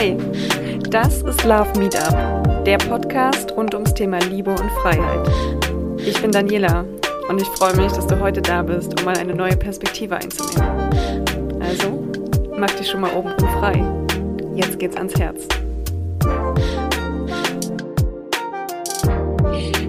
Hey, das ist Love Meetup, der Podcast rund ums Thema Liebe und Freiheit. Ich bin Daniela und ich freue mich, dass du heute da bist, um mal eine neue Perspektive einzunehmen. Also, mach dich schon mal oben frei. Jetzt geht's ans Herz.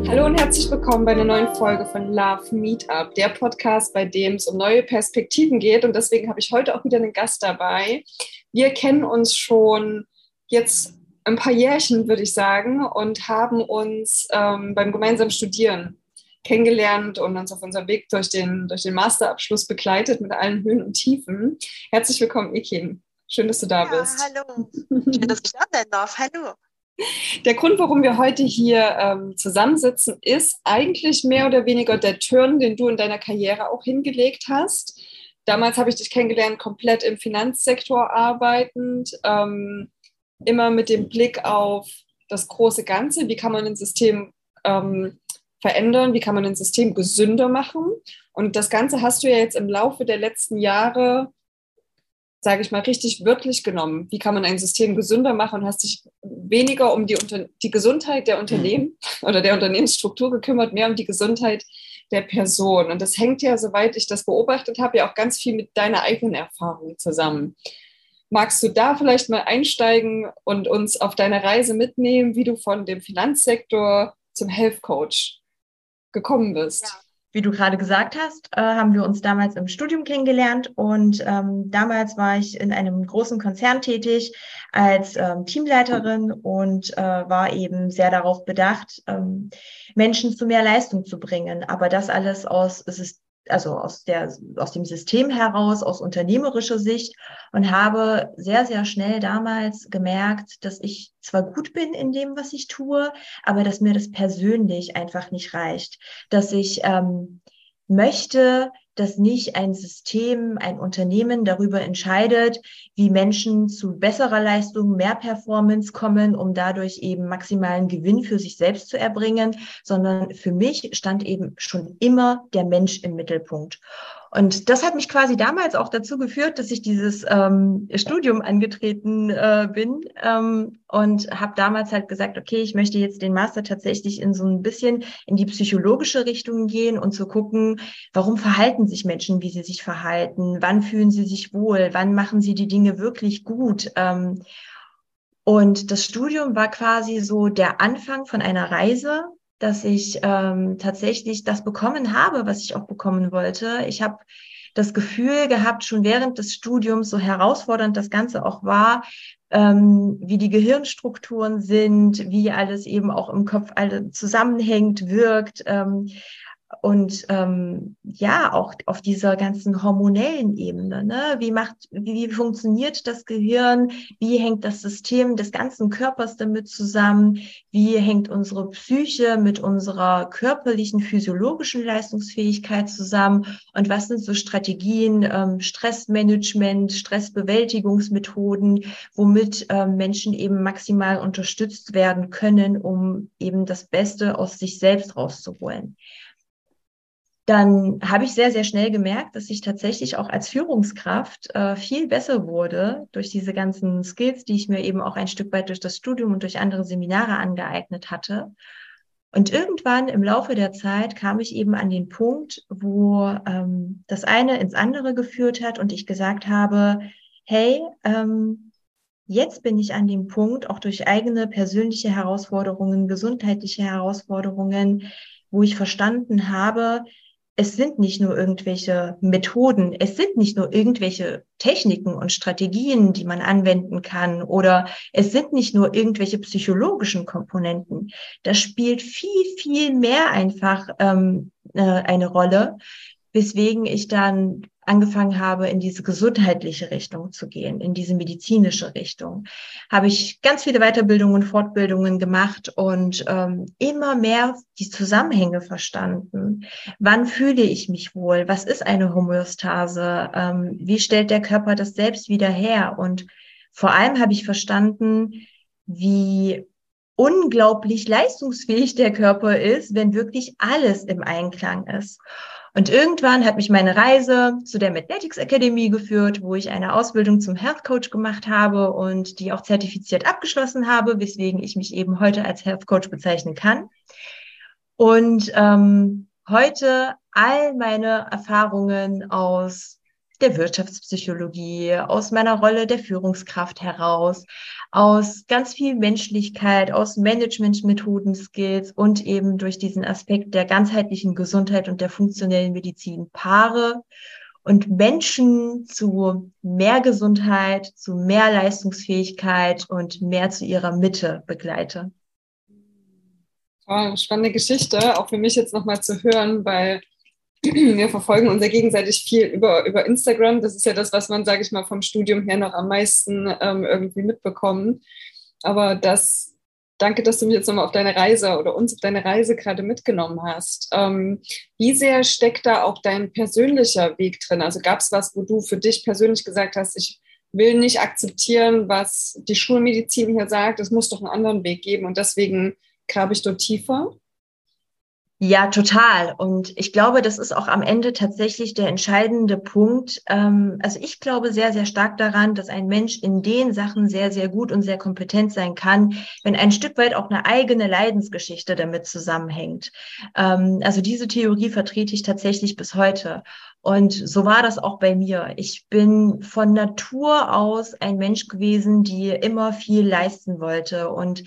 Hallo und herzlich willkommen bei einer neuen Folge von Love Meetup, der Podcast, bei dem es um neue Perspektiven geht. Und deswegen habe ich heute auch wieder einen Gast dabei. Wir kennen uns schon jetzt ein paar Jährchen, würde ich sagen, und haben uns ähm, beim gemeinsamen Studieren kennengelernt und uns auf unserem Weg durch den, durch den Masterabschluss begleitet mit allen Höhen und Tiefen. Herzlich willkommen, Ikin. Schön, dass du da ja, bist. Hallo. Schön, dass ich da sein darf. Hallo. Der Grund, warum wir heute hier ähm, zusammensitzen, ist eigentlich mehr oder weniger der Turn, den du in deiner Karriere auch hingelegt hast. Damals habe ich dich kennengelernt, komplett im Finanzsektor arbeitend, ähm, immer mit dem Blick auf das große Ganze. Wie kann man ein System ähm, verändern? Wie kann man ein System gesünder machen? Und das Ganze hast du ja jetzt im Laufe der letzten Jahre sage ich mal, richtig wörtlich genommen. Wie kann man ein System gesünder machen und hast dich weniger um die, die Gesundheit der Unternehmen oder der Unternehmensstruktur gekümmert, mehr um die Gesundheit der Person. Und das hängt ja, soweit ich das beobachtet habe, ja auch ganz viel mit deiner eigenen Erfahrung zusammen. Magst du da vielleicht mal einsteigen und uns auf deine Reise mitnehmen, wie du von dem Finanzsektor zum Health Coach gekommen bist? Ja. Wie du gerade gesagt hast, äh, haben wir uns damals im Studium kennengelernt und ähm, damals war ich in einem großen Konzern tätig als ähm, Teamleiterin und äh, war eben sehr darauf bedacht, ähm, Menschen zu mehr Leistung zu bringen. Aber das alles aus also aus, der, aus dem System heraus, aus unternehmerischer Sicht und habe sehr, sehr schnell damals gemerkt, dass ich zwar gut bin in dem, was ich tue, aber dass mir das persönlich einfach nicht reicht, dass ich ähm, möchte, dass nicht ein System, ein Unternehmen darüber entscheidet, wie Menschen zu besserer Leistung, mehr Performance kommen, um dadurch eben maximalen Gewinn für sich selbst zu erbringen, sondern für mich stand eben schon immer der Mensch im Mittelpunkt. Und das hat mich quasi damals auch dazu geführt, dass ich dieses ähm, Studium angetreten äh, bin ähm, und habe damals halt gesagt, okay, ich möchte jetzt den Master tatsächlich in so ein bisschen in die psychologische Richtung gehen und zu gucken, warum verhalten sich Menschen, wie sie sich verhalten, wann fühlen sie sich wohl, wann machen sie die Dinge wirklich gut. Ähm, und das Studium war quasi so der Anfang von einer Reise, dass ich ähm, tatsächlich das bekommen habe, was ich auch bekommen wollte. Ich habe das Gefühl gehabt, schon während des Studiums, so herausfordernd das Ganze auch war, ähm, wie die Gehirnstrukturen sind, wie alles eben auch im Kopf alle zusammenhängt, wirkt, ähm, und ähm, ja, auch auf dieser ganzen hormonellen Ebene. Ne? Wie macht, wie, wie funktioniert das Gehirn? Wie hängt das System des ganzen Körpers damit zusammen? Wie hängt unsere Psyche mit unserer körperlichen, physiologischen Leistungsfähigkeit zusammen? Und was sind so Strategien, ähm, Stressmanagement, Stressbewältigungsmethoden, womit ähm, Menschen eben maximal unterstützt werden können, um eben das Beste aus sich selbst rauszuholen? Dann habe ich sehr, sehr schnell gemerkt, dass ich tatsächlich auch als Führungskraft äh, viel besser wurde durch diese ganzen Skills, die ich mir eben auch ein Stück weit durch das Studium und durch andere Seminare angeeignet hatte. Und irgendwann im Laufe der Zeit kam ich eben an den Punkt, wo ähm, das eine ins andere geführt hat und ich gesagt habe, hey, ähm, jetzt bin ich an dem Punkt, auch durch eigene persönliche Herausforderungen, gesundheitliche Herausforderungen, wo ich verstanden habe, es sind nicht nur irgendwelche Methoden, es sind nicht nur irgendwelche Techniken und Strategien, die man anwenden kann oder es sind nicht nur irgendwelche psychologischen Komponenten. Das spielt viel, viel mehr einfach ähm, äh, eine Rolle, weswegen ich dann angefangen habe, in diese gesundheitliche Richtung zu gehen, in diese medizinische Richtung, habe ich ganz viele Weiterbildungen und Fortbildungen gemacht und ähm, immer mehr die Zusammenhänge verstanden. Wann fühle ich mich wohl? Was ist eine Homöostase? Ähm, wie stellt der Körper das selbst wieder her? Und vor allem habe ich verstanden, wie unglaublich leistungsfähig der Körper ist, wenn wirklich alles im Einklang ist. Und irgendwann hat mich meine Reise zu der Mathletics Academy geführt, wo ich eine Ausbildung zum Health Coach gemacht habe und die auch zertifiziert abgeschlossen habe, weswegen ich mich eben heute als Health Coach bezeichnen kann. Und ähm, heute all meine Erfahrungen aus der Wirtschaftspsychologie, aus meiner Rolle der Führungskraft heraus, aus ganz viel Menschlichkeit, aus Managementmethoden, Skills und eben durch diesen Aspekt der ganzheitlichen Gesundheit und der funktionellen Medizin Paare und Menschen zu mehr Gesundheit, zu mehr Leistungsfähigkeit und mehr zu ihrer Mitte begleite. Spannende Geschichte, auch für mich jetzt nochmal zu hören, weil wir verfolgen uns ja gegenseitig viel über, über Instagram. Das ist ja das, was man, sage ich mal, vom Studium her noch am meisten ähm, irgendwie mitbekommt. Aber das, danke, dass du mich jetzt nochmal auf deine Reise oder uns auf deine Reise gerade mitgenommen hast. Ähm, wie sehr steckt da auch dein persönlicher Weg drin? Also gab es was, wo du für dich persönlich gesagt hast, ich will nicht akzeptieren, was die Schulmedizin hier sagt, es muss doch einen anderen Weg geben und deswegen grabe ich dort tiefer? Ja, total. Und ich glaube, das ist auch am Ende tatsächlich der entscheidende Punkt. Ähm, also ich glaube sehr, sehr stark daran, dass ein Mensch in den Sachen sehr, sehr gut und sehr kompetent sein kann, wenn ein Stück weit auch eine eigene Leidensgeschichte damit zusammenhängt. Ähm, also diese Theorie vertrete ich tatsächlich bis heute. Und so war das auch bei mir. Ich bin von Natur aus ein Mensch gewesen, die immer viel leisten wollte und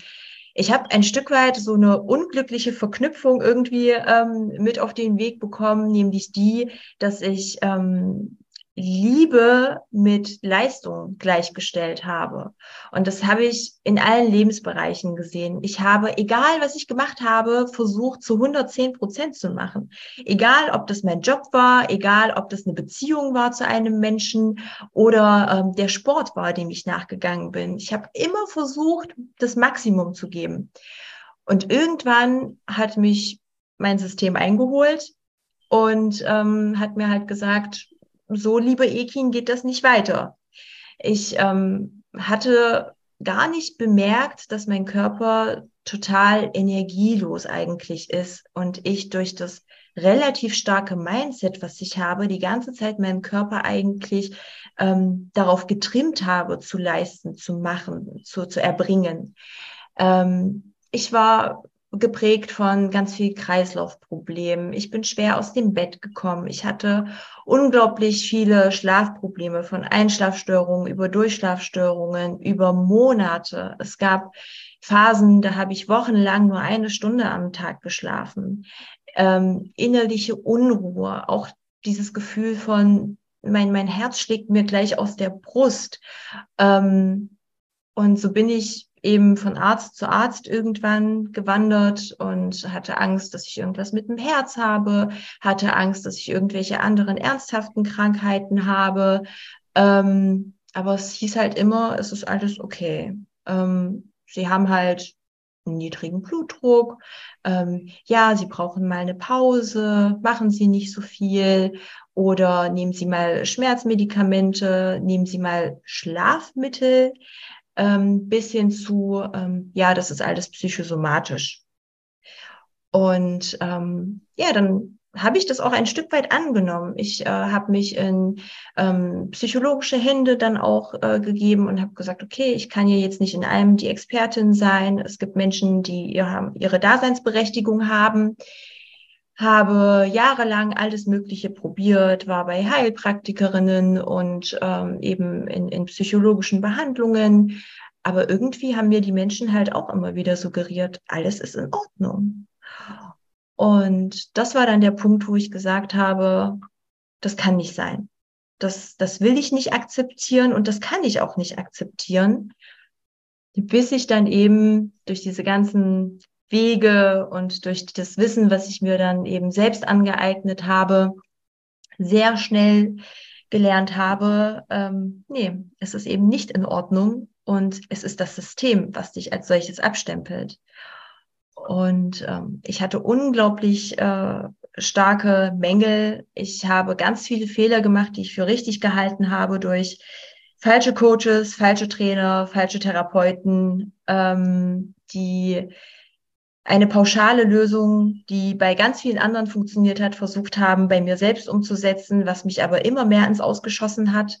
ich habe ein Stück weit so eine unglückliche Verknüpfung irgendwie ähm, mit auf den Weg bekommen, nämlich die, dass ich ähm, Liebe mit Leistung gleichgestellt habe. Und das habe ich in allen Lebensbereichen gesehen. Ich habe, egal was ich gemacht habe, versucht zu 110 Prozent zu machen. Egal, ob das mein Job war, egal, ob das eine Beziehung war zu einem Menschen oder ähm, der Sport war, dem ich nachgegangen bin. Ich habe immer versucht, das Maximum zu geben. Und irgendwann hat mich mein System eingeholt und ähm, hat mir halt gesagt, so, lieber Ekin, geht das nicht weiter. Ich ähm, hatte gar nicht bemerkt, dass mein Körper total energielos eigentlich ist und ich durch das relativ starke Mindset, was ich habe, die ganze Zeit meinen Körper eigentlich ähm, darauf getrimmt habe, zu leisten, zu machen, zu, zu erbringen. Ähm, ich war geprägt von ganz viel Kreislaufproblemen. Ich bin schwer aus dem Bett gekommen. Ich hatte unglaublich viele Schlafprobleme von Einschlafstörungen über Durchschlafstörungen über Monate. Es gab Phasen, da habe ich wochenlang nur eine Stunde am Tag geschlafen. Ähm, innerliche Unruhe, auch dieses Gefühl von mein, mein Herz schlägt mir gleich aus der Brust. Ähm, und so bin ich eben von Arzt zu Arzt irgendwann gewandert und hatte Angst, dass ich irgendwas mit dem Herz habe, hatte Angst, dass ich irgendwelche anderen ernsthaften Krankheiten habe. Ähm, aber es hieß halt immer, es ist alles okay. Ähm, sie haben halt einen niedrigen Blutdruck. Ähm, ja, Sie brauchen mal eine Pause, machen Sie nicht so viel oder nehmen Sie mal Schmerzmedikamente, nehmen Sie mal Schlafmittel ähm, bis hin zu, ähm, ja, das ist alles psychosomatisch. Und ähm, ja, dann habe ich das auch ein Stück weit angenommen. Ich äh, habe mich in ähm, psychologische Hände dann auch äh, gegeben und habe gesagt, okay, ich kann hier jetzt nicht in allem die Expertin sein. Es gibt Menschen, die ihre, ihre Daseinsberechtigung haben habe jahrelang alles Mögliche probiert, war bei Heilpraktikerinnen und ähm, eben in, in psychologischen Behandlungen. Aber irgendwie haben mir die Menschen halt auch immer wieder suggeriert, alles ist in Ordnung. Und das war dann der Punkt, wo ich gesagt habe, das kann nicht sein. Das, das will ich nicht akzeptieren und das kann ich auch nicht akzeptieren, bis ich dann eben durch diese ganzen Wege und durch das Wissen, was ich mir dann eben selbst angeeignet habe, sehr schnell gelernt habe, ähm, nee, es ist eben nicht in Ordnung und es ist das System, was dich als solches abstempelt. Und ähm, ich hatte unglaublich äh, starke Mängel. Ich habe ganz viele Fehler gemacht, die ich für richtig gehalten habe durch falsche Coaches, falsche Trainer, falsche Therapeuten, ähm, die eine pauschale Lösung, die bei ganz vielen anderen funktioniert hat, versucht haben, bei mir selbst umzusetzen, was mich aber immer mehr ins Ausgeschossen hat.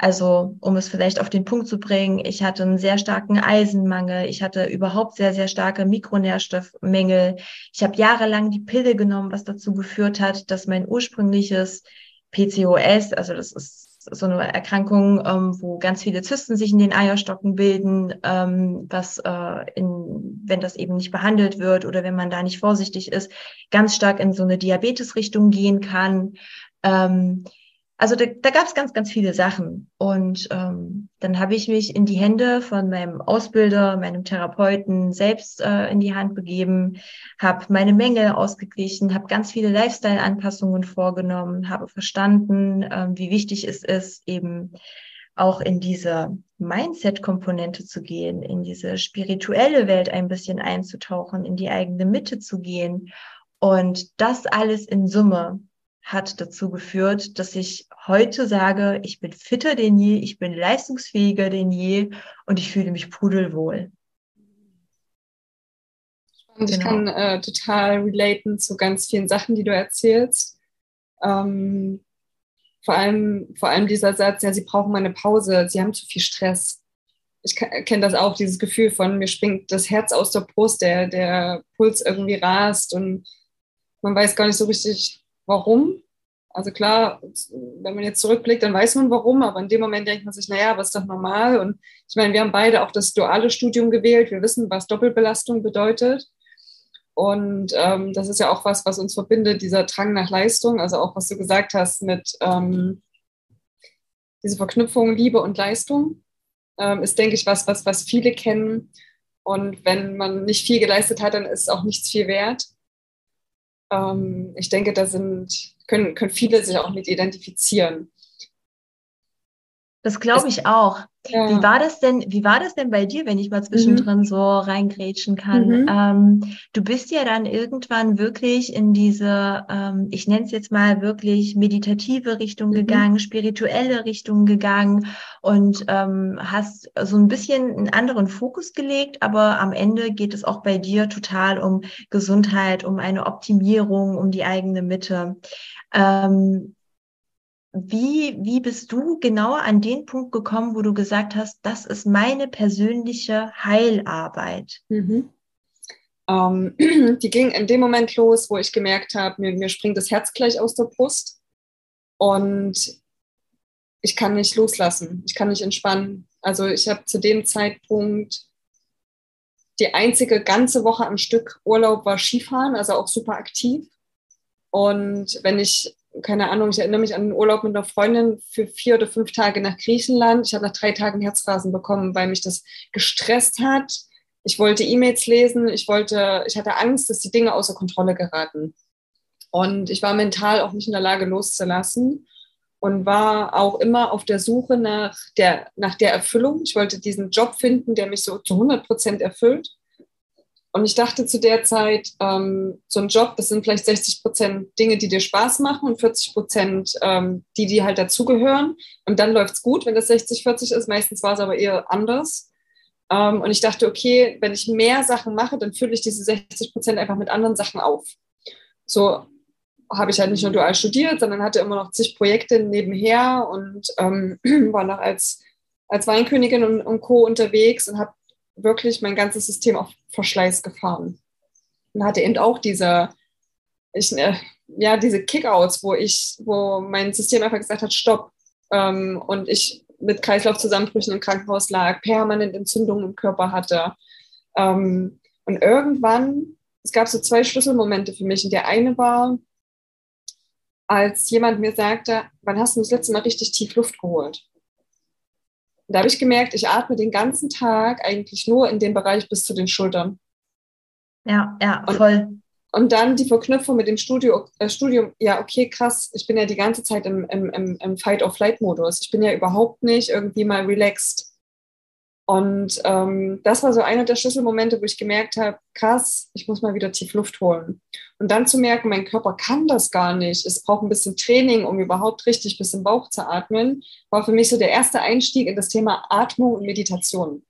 Also, um es vielleicht auf den Punkt zu bringen, ich hatte einen sehr starken Eisenmangel, ich hatte überhaupt sehr, sehr starke Mikronährstoffmängel. Ich habe jahrelang die Pille genommen, was dazu geführt hat, dass mein ursprüngliches PCOS, also das ist so eine Erkrankung, ähm, wo ganz viele Zysten sich in den Eierstocken bilden, ähm, was, äh, in, wenn das eben nicht behandelt wird oder wenn man da nicht vorsichtig ist, ganz stark in so eine Diabetesrichtung gehen kann. Ähm, also da, da gab es ganz, ganz viele Sachen. Und ähm, dann habe ich mich in die Hände von meinem Ausbilder, meinem Therapeuten selbst äh, in die Hand begeben, habe meine Mängel ausgeglichen, habe ganz viele Lifestyle-Anpassungen vorgenommen, habe verstanden, äh, wie wichtig es ist, eben auch in diese Mindset-Komponente zu gehen, in diese spirituelle Welt ein bisschen einzutauchen, in die eigene Mitte zu gehen. Und das alles in Summe hat dazu geführt, dass ich heute sage, ich bin fitter denn je, ich bin leistungsfähiger denn je und ich fühle mich pudelwohl. Spannend. Genau. Ich kann äh, total relaten zu ganz vielen Sachen, die du erzählst. Ähm, vor, allem, vor allem dieser Satz, ja, sie brauchen mal eine Pause, sie haben zu viel Stress. Ich kenne das auch, dieses Gefühl von, mir springt das Herz aus der Brust, der, der Puls irgendwie rast und man weiß gar nicht so richtig, warum. Also klar, wenn man jetzt zurückblickt, dann weiß man warum, aber in dem Moment denkt man sich, naja, was ist doch normal. Und ich meine, wir haben beide auch das duale Studium gewählt. Wir wissen, was Doppelbelastung bedeutet. Und ähm, das ist ja auch was, was uns verbindet, dieser Drang nach Leistung. Also auch, was du gesagt hast mit ähm, diese Verknüpfung Liebe und Leistung, ähm, ist, denke ich, was, was, was viele kennen. Und wenn man nicht viel geleistet hat, dann ist auch nichts viel wert. Ähm, ich denke, da sind, können, können viele sich auch mit identifizieren. Das glaube ich auch. Ja. Wie war das denn, wie war das denn bei dir, wenn ich mal zwischendrin mhm. so reingrätschen kann? Mhm. Ähm, du bist ja dann irgendwann wirklich in diese, ähm, ich nenne es jetzt mal wirklich meditative Richtung mhm. gegangen, spirituelle Richtung gegangen und ähm, hast so ein bisschen einen anderen Fokus gelegt, aber am Ende geht es auch bei dir total um Gesundheit, um eine Optimierung, um die eigene Mitte. Ähm, wie, wie bist du genau an den Punkt gekommen, wo du gesagt hast, das ist meine persönliche Heilarbeit? Mhm. Ähm, die ging in dem Moment los, wo ich gemerkt habe, mir, mir springt das Herz gleich aus der Brust und ich kann nicht loslassen, ich kann nicht entspannen. Also ich habe zu dem Zeitpunkt die einzige ganze Woche am Stück Urlaub war Skifahren, also auch super aktiv. Und wenn ich keine Ahnung, ich erinnere mich an einen Urlaub mit einer Freundin für vier oder fünf Tage nach Griechenland. Ich habe nach drei Tagen Herzrasen bekommen, weil mich das gestresst hat. Ich wollte E-Mails lesen, ich wollte, ich hatte Angst, dass die Dinge außer Kontrolle geraten. Und ich war mental auch nicht in der Lage loszulassen und war auch immer auf der Suche nach der, nach der Erfüllung. Ich wollte diesen Job finden, der mich so zu 100 Prozent erfüllt. Und ich dachte zu der Zeit, ähm, so ein Job, das sind vielleicht 60 Prozent Dinge, die dir Spaß machen und 40 Prozent, ähm, die, die halt dazugehören. Und dann läuft es gut, wenn das 60-40 ist. Meistens war es aber eher anders. Ähm, und ich dachte, okay, wenn ich mehr Sachen mache, dann fülle ich diese 60 Prozent einfach mit anderen Sachen auf. So habe ich halt nicht nur dual studiert, sondern hatte immer noch zig Projekte nebenher und ähm, war noch als, als Weinkönigin und, und Co. unterwegs und habe wirklich mein ganzes System auf Verschleiß gefahren. Und hatte eben auch diese, ich, äh, ja, diese Kickouts, wo ich, wo mein System einfach gesagt hat, stopp. Ähm, und ich mit Kreislaufzusammenbrüchen im Krankenhaus lag, permanent Entzündungen im Körper hatte. Ähm, und irgendwann, es gab so zwei Schlüsselmomente für mich. Und der eine war, als jemand mir sagte, wann hast du das letzte Mal richtig tief Luft geholt? Und da habe ich gemerkt, ich atme den ganzen Tag eigentlich nur in dem Bereich bis zu den Schultern. Ja, ja, voll. Und, und dann die Verknüpfung mit dem Studio, äh, Studium, ja, okay, krass, ich bin ja die ganze Zeit im, im, im, im Fight-of-Flight-Modus. Ich bin ja überhaupt nicht irgendwie mal relaxed. Und ähm, das war so einer der Schlüsselmomente, wo ich gemerkt habe, krass, ich muss mal wieder tief Luft holen. Und dann zu merken, mein Körper kann das gar nicht. Es braucht ein bisschen Training, um überhaupt richtig bis im Bauch zu atmen, war für mich so der erste Einstieg in das Thema Atmung und Meditation.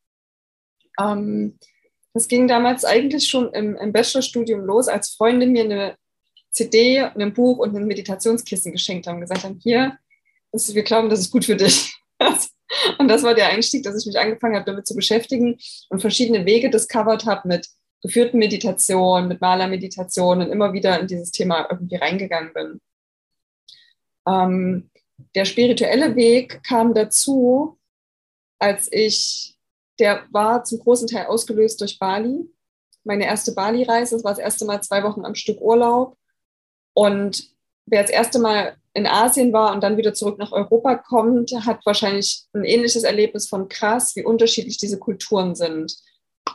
Ähm, Das ging damals eigentlich schon im, im Bachelorstudium los, als Freunde mir eine CD, ein Buch und ein Meditationskissen geschenkt haben gesagt haben, hier, wir glauben, das ist gut für dich. Und das war der Einstieg, dass ich mich angefangen habe, damit zu beschäftigen und verschiedene Wege discovered habe mit geführten Meditationen, mit Malermeditationen und immer wieder in dieses Thema irgendwie reingegangen bin. Ähm, der spirituelle Weg kam dazu, als ich, der war zum großen Teil ausgelöst durch Bali. Meine erste Bali-Reise, das war das erste Mal zwei Wochen am Stück Urlaub. Und wer das erste Mal in Asien war und dann wieder zurück nach Europa kommt, hat wahrscheinlich ein ähnliches Erlebnis von krass, wie unterschiedlich diese Kulturen sind.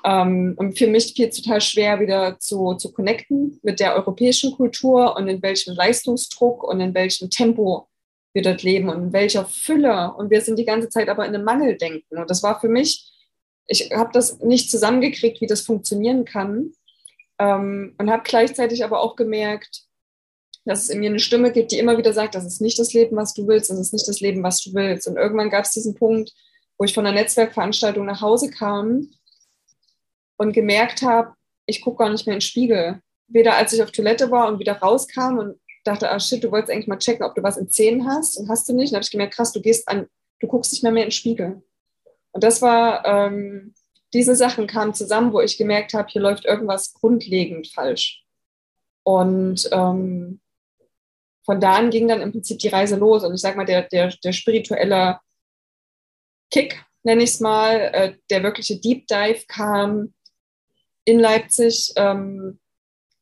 Ähm, und für mich fiel es total schwer, wieder zu, zu connecten mit der europäischen Kultur und in welchem Leistungsdruck und in welchem Tempo wir dort leben und in welcher Fülle. Und wir sind die ganze Zeit aber in einem Mangeldenken. Und das war für mich, ich habe das nicht zusammengekriegt, wie das funktionieren kann. Ähm, und habe gleichzeitig aber auch gemerkt, dass es in mir eine Stimme gibt, die immer wieder sagt, das ist nicht das Leben, was du willst, das ist nicht das Leben, was du willst. Und irgendwann gab es diesen Punkt, wo ich von einer Netzwerkveranstaltung nach Hause kam und gemerkt habe, ich gucke gar nicht mehr in den Spiegel. Weder als ich auf Toilette war und wieder rauskam und dachte, ah shit, du wolltest eigentlich mal checken, ob du was in Zähnen hast und hast du nicht. Und habe ich gemerkt, krass, du gehst an, du guckst nicht mehr mehr in den Spiegel. Und das war, ähm, diese Sachen kamen zusammen, wo ich gemerkt habe, hier läuft irgendwas grundlegend falsch. Und ähm, von da an ging dann im Prinzip die Reise los. Und ich sage mal, der, der, der spirituelle Kick, nenne ich es mal, äh, der wirkliche Deep Dive kam in Leipzig, ähm,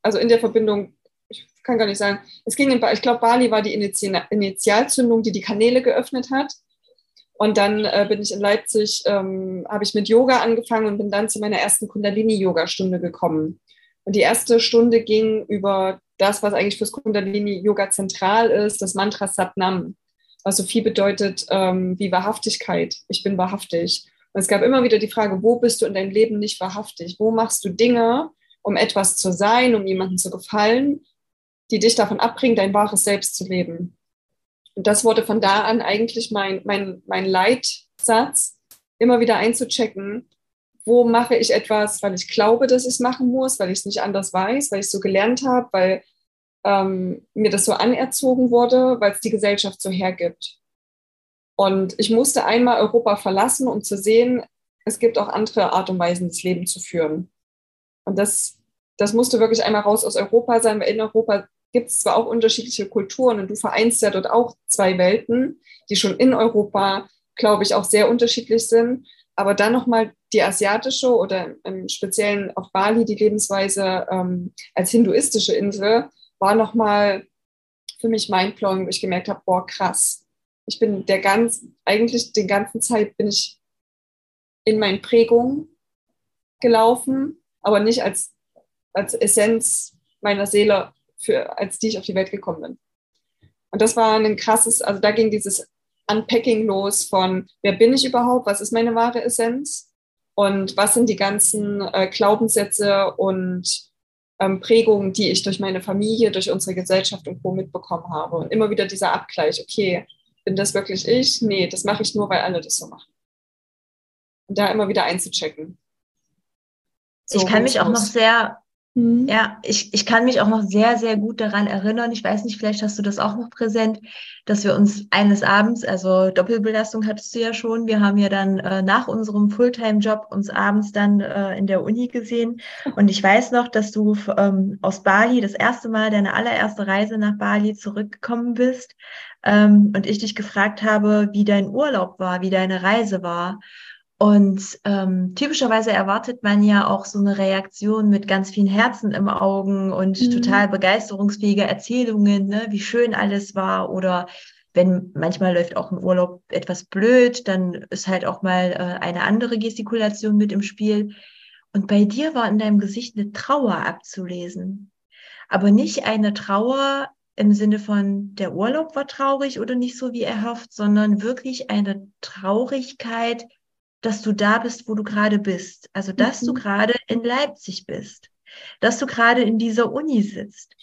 also in der Verbindung, ich kann gar nicht sagen, es ging in, ich glaube, Bali war die Initialzündung, die die Kanäle geöffnet hat. Und dann äh, bin ich in Leipzig, ähm, habe ich mit Yoga angefangen und bin dann zu meiner ersten Kundalini-Yoga-Stunde gekommen. Und die erste Stunde ging über das, was eigentlich fürs Kundalini-Yoga zentral ist, das Mantra Satnam, was so viel bedeutet ähm, wie Wahrhaftigkeit. Ich bin wahrhaftig. Und es gab immer wieder die Frage, wo bist du in deinem Leben nicht wahrhaftig? Wo machst du Dinge, um etwas zu sein, um jemandem zu gefallen, die dich davon abbringen, dein wahres Selbst zu leben? Und das wurde von da an eigentlich mein, mein, mein Leitsatz, immer wieder einzuchecken, wo mache ich etwas, weil ich glaube, dass ich es machen muss, weil ich es nicht anders weiß, weil ich es so gelernt habe, weil ähm, mir das so anerzogen wurde, weil es die Gesellschaft so hergibt. Und ich musste einmal Europa verlassen, um zu sehen, es gibt auch andere Art und Weisen, das Leben zu führen. Und das, das musste wirklich einmal raus aus Europa sein, weil in Europa gibt es zwar auch unterschiedliche Kulturen und du vereinst ja dort auch zwei Welten, die schon in Europa, glaube ich, auch sehr unterschiedlich sind. Aber dann nochmal die asiatische oder im Speziellen auf Bali die Lebensweise ähm, als hinduistische Insel war nochmal für mich mindblowing, wo ich gemerkt habe, boah, krass. Ich bin der ganz, eigentlich den ganzen Zeit bin ich in meinen Prägungen gelaufen, aber nicht als, als Essenz meiner Seele, für, als die ich auf die Welt gekommen bin. Und das war ein krasses, also da ging dieses Unpacking los von, wer bin ich überhaupt, was ist meine wahre Essenz und was sind die ganzen äh, Glaubenssätze und ähm, Prägungen, die ich durch meine Familie, durch unsere Gesellschaft und Co. mitbekommen habe. Und immer wieder dieser Abgleich, okay, bin das wirklich ich? Nee, das mache ich nur, weil alle das so machen. Und da immer wieder einzuchecken. So, ich kann mich auch noch sehr Mhm. Ja, ich, ich kann mich auch noch sehr, sehr gut daran erinnern. Ich weiß nicht, vielleicht hast du das auch noch präsent, dass wir uns eines Abends, also Doppelbelastung hattest du ja schon, wir haben ja dann äh, nach unserem Fulltime-Job uns abends dann äh, in der Uni gesehen. Und ich weiß noch, dass du ähm, aus Bali das erste Mal, deine allererste Reise nach Bali zurückgekommen bist ähm, und ich dich gefragt habe, wie dein Urlaub war, wie deine Reise war. Und ähm, typischerweise erwartet man ja auch so eine Reaktion mit ganz vielen Herzen im Augen und mhm. total begeisterungsfähige Erzählungen, ne, wie schön alles war. Oder wenn manchmal läuft auch ein Urlaub etwas blöd, dann ist halt auch mal äh, eine andere Gestikulation mit im Spiel. Und bei dir war in deinem Gesicht eine Trauer abzulesen. Aber nicht eine Trauer im Sinne von, der Urlaub war traurig oder nicht so wie erhofft, sondern wirklich eine Traurigkeit, dass du da bist, wo du gerade bist. Also, dass mhm. du gerade in Leipzig bist, dass du gerade in dieser Uni sitzt.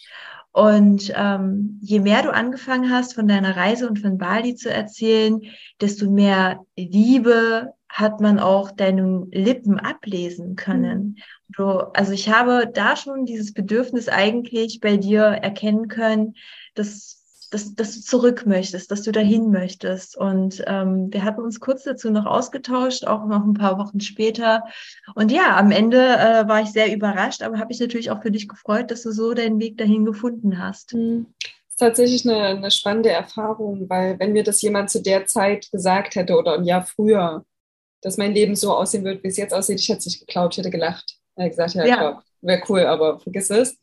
Und ähm, je mehr du angefangen hast, von deiner Reise und von Bali zu erzählen, desto mehr Liebe hat man auch deinen Lippen ablesen können. Mhm. Du, also ich habe da schon dieses Bedürfnis eigentlich bei dir erkennen können, dass dass, dass du zurück möchtest, dass du dahin möchtest. Und ähm, wir hatten uns kurz dazu noch ausgetauscht, auch noch ein paar Wochen später. Und ja, am Ende äh, war ich sehr überrascht, aber habe ich natürlich auch für dich gefreut, dass du so deinen Weg dahin gefunden hast. Mhm. Das ist tatsächlich eine, eine spannende Erfahrung, weil wenn mir das jemand zu der Zeit gesagt hätte oder ein Jahr früher, dass mein Leben so aussehen wird, wie es jetzt aussieht, ich hätte es nicht geglaubt, ich hätte gelacht. Er hat gesagt, ja, ja. wäre cool, aber vergiss es.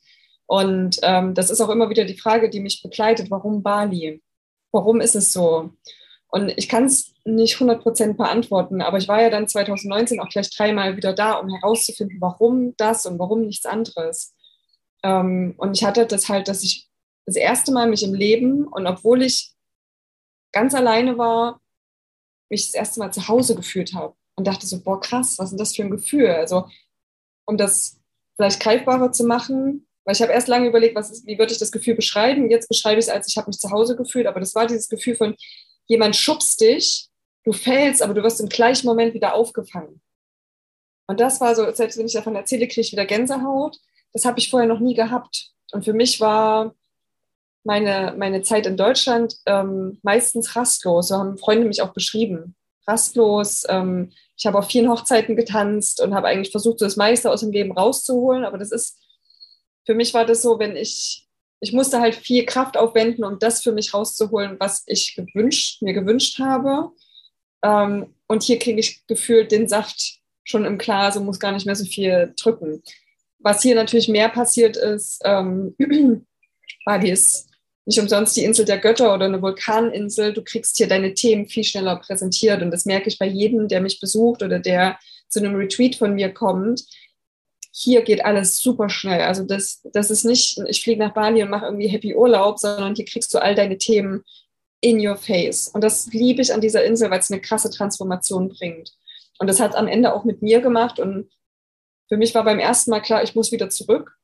Und ähm, das ist auch immer wieder die Frage, die mich begleitet, warum Bali? Warum ist es so? Und ich kann es nicht 100% beantworten, aber ich war ja dann 2019 auch gleich dreimal wieder da, um herauszufinden, warum das und warum nichts anderes. Ähm, und ich hatte das halt, dass ich das erste Mal mich im Leben und obwohl ich ganz alleine war, mich das erste Mal zu Hause gefühlt habe und dachte so, boah, krass, was ist das für ein Gefühl? Also, um das vielleicht greifbarer zu machen, weil ich habe erst lange überlegt, was ist, wie würde ich das Gefühl beschreiben. Jetzt beschreibe ich es als, ich habe mich zu Hause gefühlt, aber das war dieses Gefühl von, jemand schubst dich, du fällst, aber du wirst im gleichen Moment wieder aufgefangen. Und das war so, selbst wenn ich davon erzähle, kriege ich wieder Gänsehaut. Das habe ich vorher noch nie gehabt. Und für mich war meine, meine Zeit in Deutschland ähm, meistens rastlos. So haben Freunde mich auch beschrieben. Rastlos. Ähm, ich habe auf vielen Hochzeiten getanzt und habe eigentlich versucht, so das meiste aus dem Leben rauszuholen. Aber das ist für mich war das so, wenn ich, ich musste halt viel Kraft aufwenden, um das für mich rauszuholen, was ich gewünscht, mir gewünscht habe. Ähm, und hier kriege ich gefühlt den Saft schon im Glas und muss gar nicht mehr so viel drücken. Was hier natürlich mehr passiert ist, ähm, Bali ist nicht umsonst die Insel der Götter oder eine Vulkaninsel. Du kriegst hier deine Themen viel schneller präsentiert. Und das merke ich bei jedem, der mich besucht oder der zu einem Retreat von mir kommt hier geht alles super schnell. Also das, das ist nicht, ich fliege nach Bali und mache irgendwie Happy Urlaub, sondern hier kriegst du all deine Themen in your face. Und das liebe ich an dieser Insel, weil es eine krasse Transformation bringt. Und das hat am Ende auch mit mir gemacht. Und für mich war beim ersten Mal klar, ich muss wieder zurück.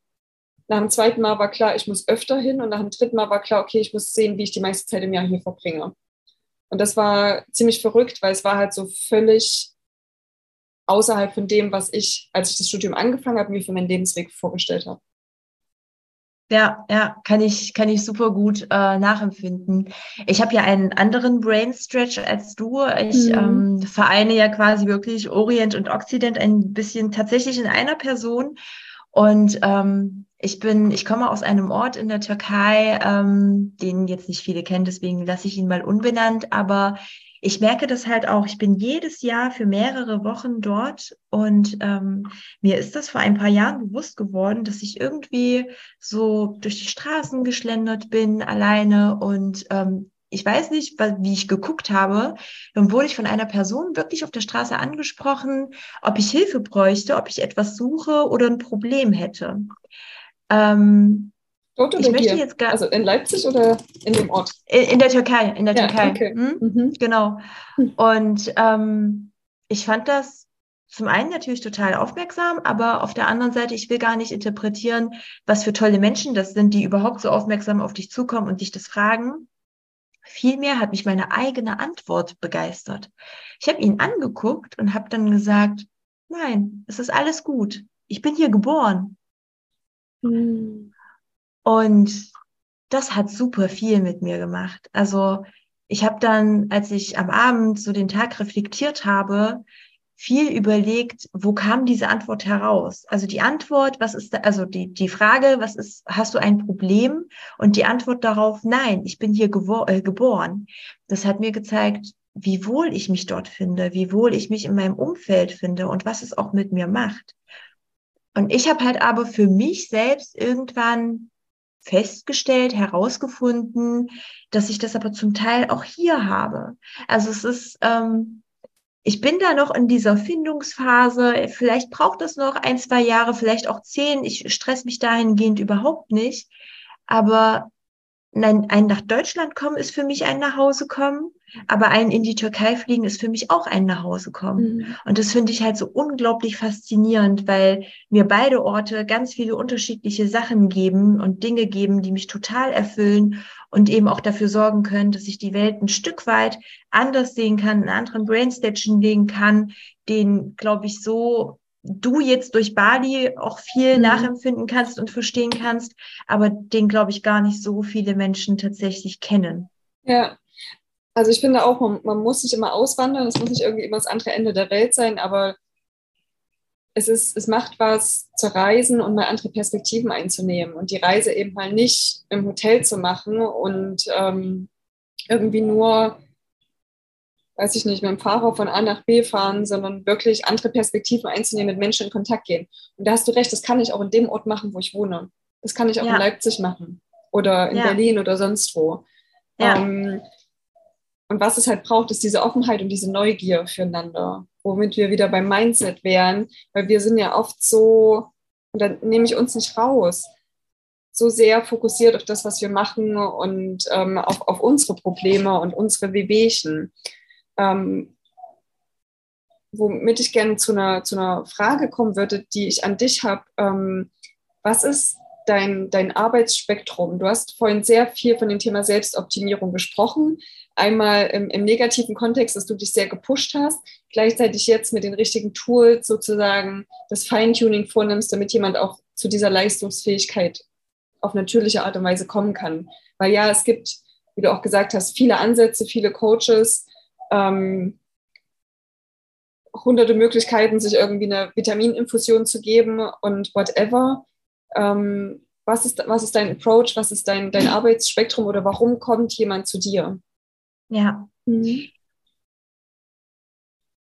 Nach dem zweiten Mal war klar, ich muss öfter hin. Und nach dem dritten Mal war klar, okay, ich muss sehen, wie ich die meiste Zeit im Jahr hier verbringe. Und das war ziemlich verrückt, weil es war halt so völlig außerhalb von dem, was ich, als ich das Studium angefangen habe, mir für meinen Lebensweg vorgestellt habe. Ja, ja, kann ich, kann ich super gut äh, nachempfinden. Ich habe ja einen anderen Brain Stretch als du. Ich mhm. ähm, vereine ja quasi wirklich Orient und Occident ein bisschen tatsächlich in einer Person. Und ähm, ich bin, ich komme aus einem Ort in der Türkei, ähm, den jetzt nicht viele kennen, deswegen lasse ich ihn mal unbenannt, aber ich merke das halt auch. Ich bin jedes Jahr für mehrere Wochen dort und ähm, mir ist das vor ein paar Jahren bewusst geworden, dass ich irgendwie so durch die Straßen geschlendert bin, alleine und ähm, ich weiß nicht, wie ich geguckt habe, dann wurde ich von einer Person wirklich auf der Straße angesprochen, ob ich Hilfe bräuchte, ob ich etwas suche oder ein Problem hätte. Ähm, Dort oder ich möchte hier? jetzt gar also in Leipzig oder in dem Ort? In, in der Türkei, in der ja, Türkei. Okay. Hm? Mhm. Genau. Hm. Und ähm, ich fand das zum einen natürlich total aufmerksam, aber auf der anderen Seite, ich will gar nicht interpretieren, was für tolle Menschen das sind, die überhaupt so aufmerksam auf dich zukommen und dich das fragen. Vielmehr hat mich meine eigene Antwort begeistert. Ich habe ihn angeguckt und habe dann gesagt, nein, es ist alles gut. Ich bin hier geboren. Mhm. Und das hat super viel mit mir gemacht. Also ich habe dann, als ich am Abend so den Tag reflektiert habe, viel überlegt, wo kam diese Antwort heraus? Also die Antwort, was ist da, also die, die Frage, was ist, hast du ein Problem? Und die Antwort darauf, nein, ich bin hier äh, geboren. Das hat mir gezeigt, wie wohl ich mich dort finde, wie wohl ich mich in meinem Umfeld finde und was es auch mit mir macht. Und ich habe halt aber für mich selbst irgendwann festgestellt, herausgefunden, dass ich das aber zum Teil auch hier habe. Also es ist, ähm, ich bin da noch in dieser Findungsphase. Vielleicht braucht das noch ein, zwei Jahre, vielleicht auch zehn. Ich stress mich dahingehend überhaupt nicht. Aber Nein, ein nach Deutschland kommen ist für mich ein nach Hause kommen, aber ein in die Türkei fliegen ist für mich auch ein nach Hause kommen. Mhm. Und das finde ich halt so unglaublich faszinierend, weil mir beide Orte ganz viele unterschiedliche Sachen geben und Dinge geben, die mich total erfüllen und eben auch dafür sorgen können, dass ich die Welt ein Stück weit anders sehen kann, einen anderen Brainstation legen kann, den, glaube ich, so du jetzt durch Bali auch viel mhm. nachempfinden kannst und verstehen kannst, aber den, glaube ich, gar nicht so viele Menschen tatsächlich kennen. Ja, also ich finde auch, man, man muss nicht immer auswandern, es muss nicht irgendwie immer das andere Ende der Welt sein, aber es, ist, es macht was zu reisen und mal andere Perspektiven einzunehmen und die Reise eben mal nicht im Hotel zu machen und ähm, irgendwie nur weiß ich nicht, mit dem Fahrer von A nach B fahren, sondern wirklich andere Perspektiven einzunehmen, mit Menschen in Kontakt gehen. Und da hast du recht, das kann ich auch in dem Ort machen, wo ich wohne. Das kann ich auch ja. in Leipzig machen oder in ja. Berlin oder sonst wo. Ja. Ähm, und was es halt braucht, ist diese Offenheit und diese Neugier füreinander, womit wir wieder beim Mindset wären, weil wir sind ja oft so, und dann nehme ich uns nicht raus, so sehr fokussiert auf das, was wir machen und ähm, auf, auf unsere Probleme und unsere Wehwehchen ähm, womit ich gerne zu einer, zu einer Frage kommen würde, die ich an dich habe. Ähm, was ist dein, dein Arbeitsspektrum? Du hast vorhin sehr viel von dem Thema Selbstoptimierung gesprochen. Einmal im, im negativen Kontext, dass du dich sehr gepusht hast, gleichzeitig jetzt mit den richtigen Tools sozusagen das Feintuning vornimmst, damit jemand auch zu dieser Leistungsfähigkeit auf natürliche Art und Weise kommen kann. Weil ja, es gibt, wie du auch gesagt hast, viele Ansätze, viele Coaches, ähm, hunderte Möglichkeiten, sich irgendwie eine Vitamininfusion zu geben und whatever. Ähm, was, ist, was ist dein Approach, was ist dein, dein Arbeitsspektrum oder warum kommt jemand zu dir? Ja. Mhm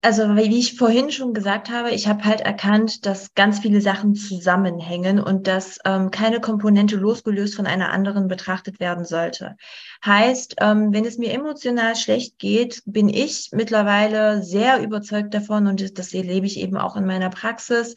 also wie ich vorhin schon gesagt habe, ich habe halt erkannt, dass ganz viele Sachen zusammenhängen und dass ähm, keine Komponente losgelöst von einer anderen betrachtet werden sollte. Heißt, ähm, wenn es mir emotional schlecht geht, bin ich mittlerweile sehr überzeugt davon und das erlebe ich eben auch in meiner Praxis,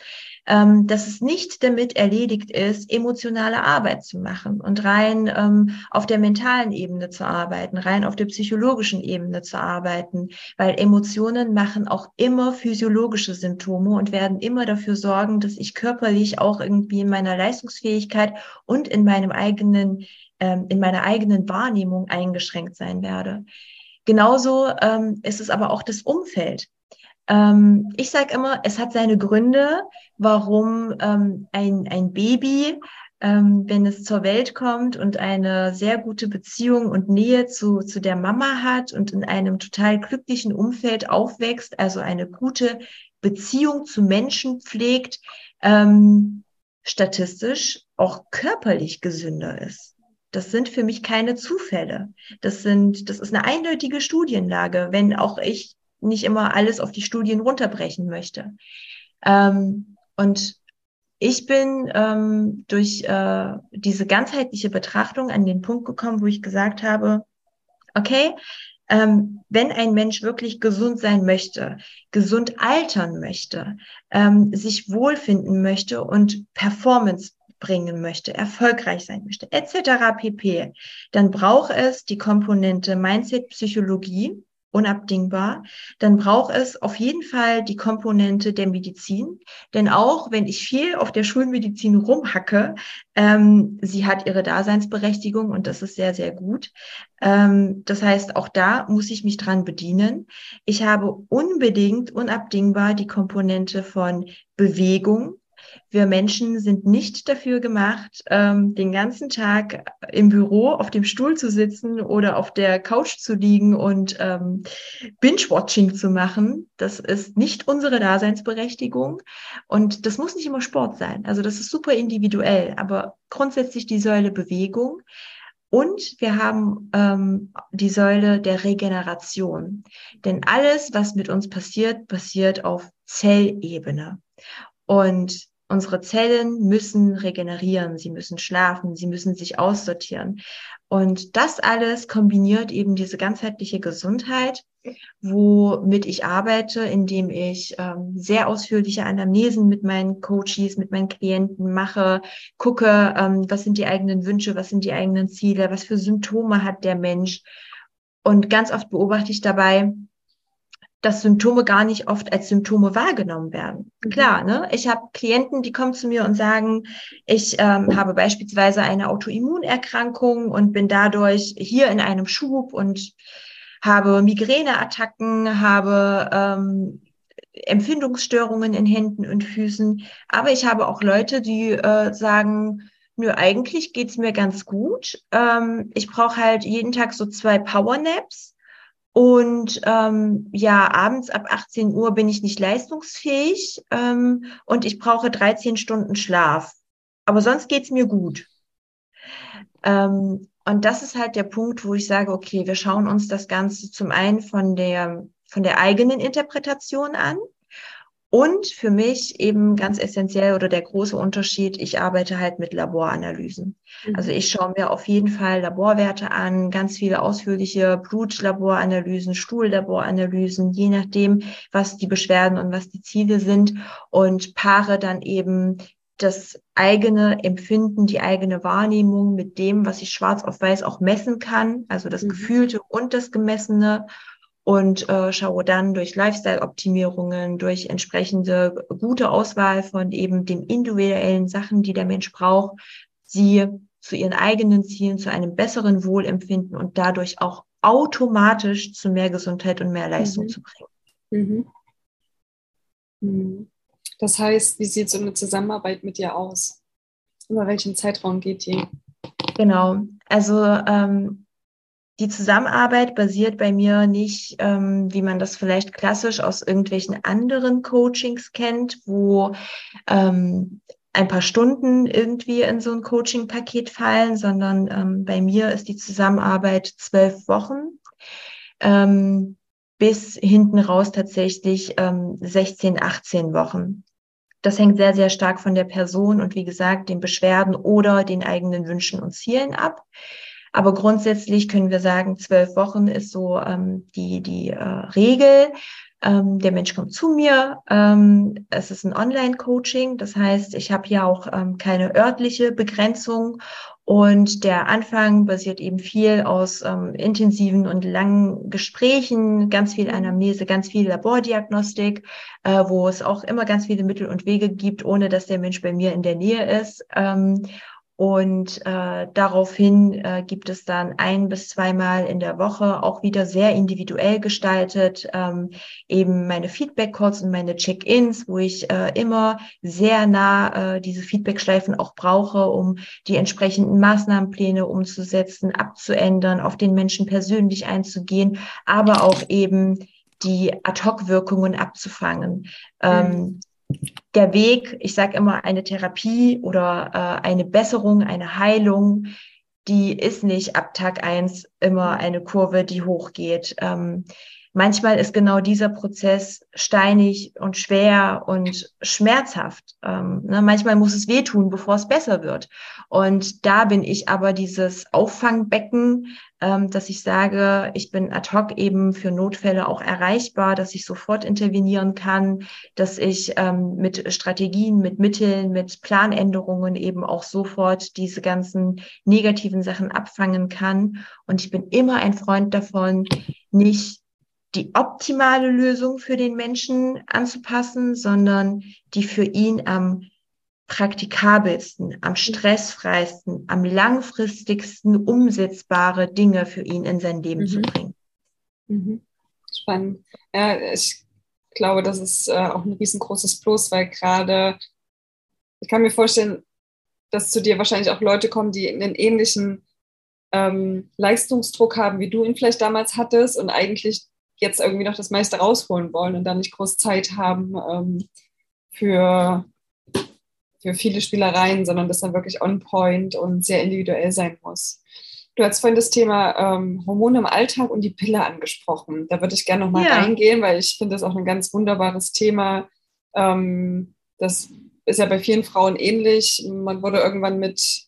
ähm, dass es nicht damit erledigt ist, emotionale Arbeit zu machen und rein ähm, auf der mentalen Ebene zu arbeiten, rein auf der psychologischen Ebene zu arbeiten, weil Emotionen machen auch immer physiologische Symptome und werden immer dafür sorgen, dass ich körperlich auch irgendwie in meiner Leistungsfähigkeit und in meinem eigenen, ähm, in meiner eigenen Wahrnehmung eingeschränkt sein werde. Genauso ähm, ist es aber auch das Umfeld. Ähm, ich sage immer, es hat seine Gründe, warum ähm, ein, ein Baby, ähm, wenn es zur Welt kommt und eine sehr gute Beziehung und Nähe zu, zu der Mama hat und in einem total glücklichen Umfeld aufwächst, also eine gute Beziehung zu Menschen pflegt, ähm, statistisch auch körperlich gesünder ist. Das sind für mich keine Zufälle. Das sind, das ist eine eindeutige Studienlage, wenn auch ich nicht immer alles auf die Studien runterbrechen möchte. Ähm, und ich bin ähm, durch äh, diese ganzheitliche Betrachtung an den Punkt gekommen, wo ich gesagt habe, okay, ähm, wenn ein Mensch wirklich gesund sein möchte, gesund altern möchte, ähm, sich wohlfinden möchte und Performance bringen möchte, erfolgreich sein möchte, etc. pp, dann braucht es die Komponente Mindset Psychologie, unabdingbar, dann braucht es auf jeden Fall die Komponente der Medizin. Denn auch wenn ich viel auf der Schulmedizin rumhacke, ähm, sie hat ihre Daseinsberechtigung und das ist sehr, sehr gut. Ähm, das heißt, auch da muss ich mich dran bedienen. Ich habe unbedingt, unabdingbar die Komponente von Bewegung, wir Menschen sind nicht dafür gemacht, ähm, den ganzen Tag im Büro auf dem Stuhl zu sitzen oder auf der Couch zu liegen und ähm, Binge-Watching zu machen. Das ist nicht unsere Daseinsberechtigung. Und das muss nicht immer Sport sein. Also das ist super individuell, aber grundsätzlich die Säule Bewegung. Und wir haben ähm, die Säule der Regeneration. Denn alles, was mit uns passiert, passiert auf Zellebene. Und Unsere Zellen müssen regenerieren, sie müssen schlafen, sie müssen sich aussortieren. Und das alles kombiniert eben diese ganzheitliche Gesundheit, womit ich arbeite, indem ich ähm, sehr ausführliche Anamnesen mit meinen Coaches, mit meinen Klienten mache, gucke, ähm, was sind die eigenen Wünsche, was sind die eigenen Ziele, was für Symptome hat der Mensch. Und ganz oft beobachte ich dabei, dass Symptome gar nicht oft als Symptome wahrgenommen werden. Mhm. Klar, ne? Ich habe Klienten, die kommen zu mir und sagen, ich ähm, habe beispielsweise eine Autoimmunerkrankung und bin dadurch hier in einem Schub und habe Migräneattacken, habe ähm, Empfindungsstörungen in Händen und Füßen. Aber ich habe auch Leute, die äh, sagen, nö, eigentlich geht's mir ganz gut. Ähm, ich brauche halt jeden Tag so zwei Powernaps und ähm, ja, abends ab 18 Uhr bin ich nicht leistungsfähig ähm, und ich brauche 13 Stunden Schlaf. Aber sonst geht's mir gut. Ähm, und das ist halt der Punkt, wo ich sage, okay, wir schauen uns das Ganze zum einen von der, von der eigenen Interpretation an. Und für mich eben ganz essentiell oder der große Unterschied, ich arbeite halt mit Laboranalysen. Mhm. Also ich schaue mir auf jeden Fall Laborwerte an, ganz viele ausführliche Blutlaboranalysen, Stuhllaboranalysen, je nachdem, was die Beschwerden und was die Ziele sind und paare dann eben das eigene Empfinden, die eigene Wahrnehmung mit dem, was ich schwarz auf weiß auch messen kann, also das mhm. Gefühlte und das Gemessene und äh, schaue dann durch Lifestyle-Optimierungen, durch entsprechende gute Auswahl von eben den individuellen Sachen, die der Mensch braucht, sie zu ihren eigenen Zielen, zu einem besseren Wohlempfinden und dadurch auch automatisch zu mehr Gesundheit und mehr Leistung mhm. zu bringen. Mhm. mhm. Das heißt, wie sieht so eine Zusammenarbeit mit dir aus? Über welchen Zeitraum geht die? Genau, also ähm, die Zusammenarbeit basiert bei mir nicht, ähm, wie man das vielleicht klassisch aus irgendwelchen anderen Coachings kennt, wo ähm, ein paar Stunden irgendwie in so ein Coaching-Paket fallen, sondern ähm, bei mir ist die Zusammenarbeit zwölf Wochen ähm, bis hinten raus tatsächlich ähm, 16, 18 Wochen. Das hängt sehr, sehr stark von der Person und wie gesagt den Beschwerden oder den eigenen Wünschen und Zielen ab. Aber grundsätzlich können wir sagen, zwölf Wochen ist so ähm, die, die äh, Regel. Ähm, der Mensch kommt zu mir. Ähm, es ist ein Online-Coaching. Das heißt, ich habe hier auch ähm, keine örtliche Begrenzung. Und der Anfang basiert eben viel aus ähm, intensiven und langen Gesprächen, ganz viel Anamnese, ganz viel Labordiagnostik, äh, wo es auch immer ganz viele Mittel und Wege gibt, ohne dass der Mensch bei mir in der Nähe ist. Ähm, und äh, daraufhin äh, gibt es dann ein bis zweimal in der Woche auch wieder sehr individuell gestaltet, ähm, eben meine Feedback-Calls und meine Check-ins, wo ich äh, immer sehr nah äh, diese Feedback-Schleifen auch brauche, um die entsprechenden Maßnahmenpläne umzusetzen, abzuändern, auf den Menschen persönlich einzugehen, aber auch eben die Ad-Hoc-Wirkungen abzufangen. Ähm, mhm. Ähm, der Weg, ich sage immer, eine Therapie oder äh, eine Besserung, eine Heilung, die ist nicht ab Tag eins immer eine Kurve, die hochgeht. Ähm, manchmal ist genau dieser Prozess steinig und schwer und schmerzhaft. Ähm, ne? Manchmal muss es wehtun, bevor es besser wird. Und da bin ich aber dieses Auffangbecken, dass ich sage, ich bin ad hoc eben für Notfälle auch erreichbar, dass ich sofort intervenieren kann, dass ich ähm, mit Strategien, mit Mitteln, mit Planänderungen eben auch sofort diese ganzen negativen Sachen abfangen kann. Und ich bin immer ein Freund davon, nicht die optimale Lösung für den Menschen anzupassen, sondern die für ihn am praktikabelsten, am stressfreisten, am langfristigsten umsetzbare Dinge für ihn in sein Leben mhm. zu bringen. Mhm. Spannend. Ja, ich glaube, das ist äh, auch ein riesengroßes Plus, weil gerade, ich kann mir vorstellen, dass zu dir wahrscheinlich auch Leute kommen, die einen ähnlichen ähm, Leistungsdruck haben, wie du ihn vielleicht damals hattest und eigentlich jetzt irgendwie noch das meiste rausholen wollen und dann nicht groß Zeit haben ähm, für, für viele Spielereien, sondern das dann wirklich on point und sehr individuell sein muss. Du hast vorhin das Thema ähm, Hormone im Alltag und die Pille angesprochen. Da würde ich gerne nochmal ja. reingehen, weil ich finde das auch ein ganz wunderbares Thema, ähm, das ist ja bei vielen Frauen ähnlich. Man wurde irgendwann mit,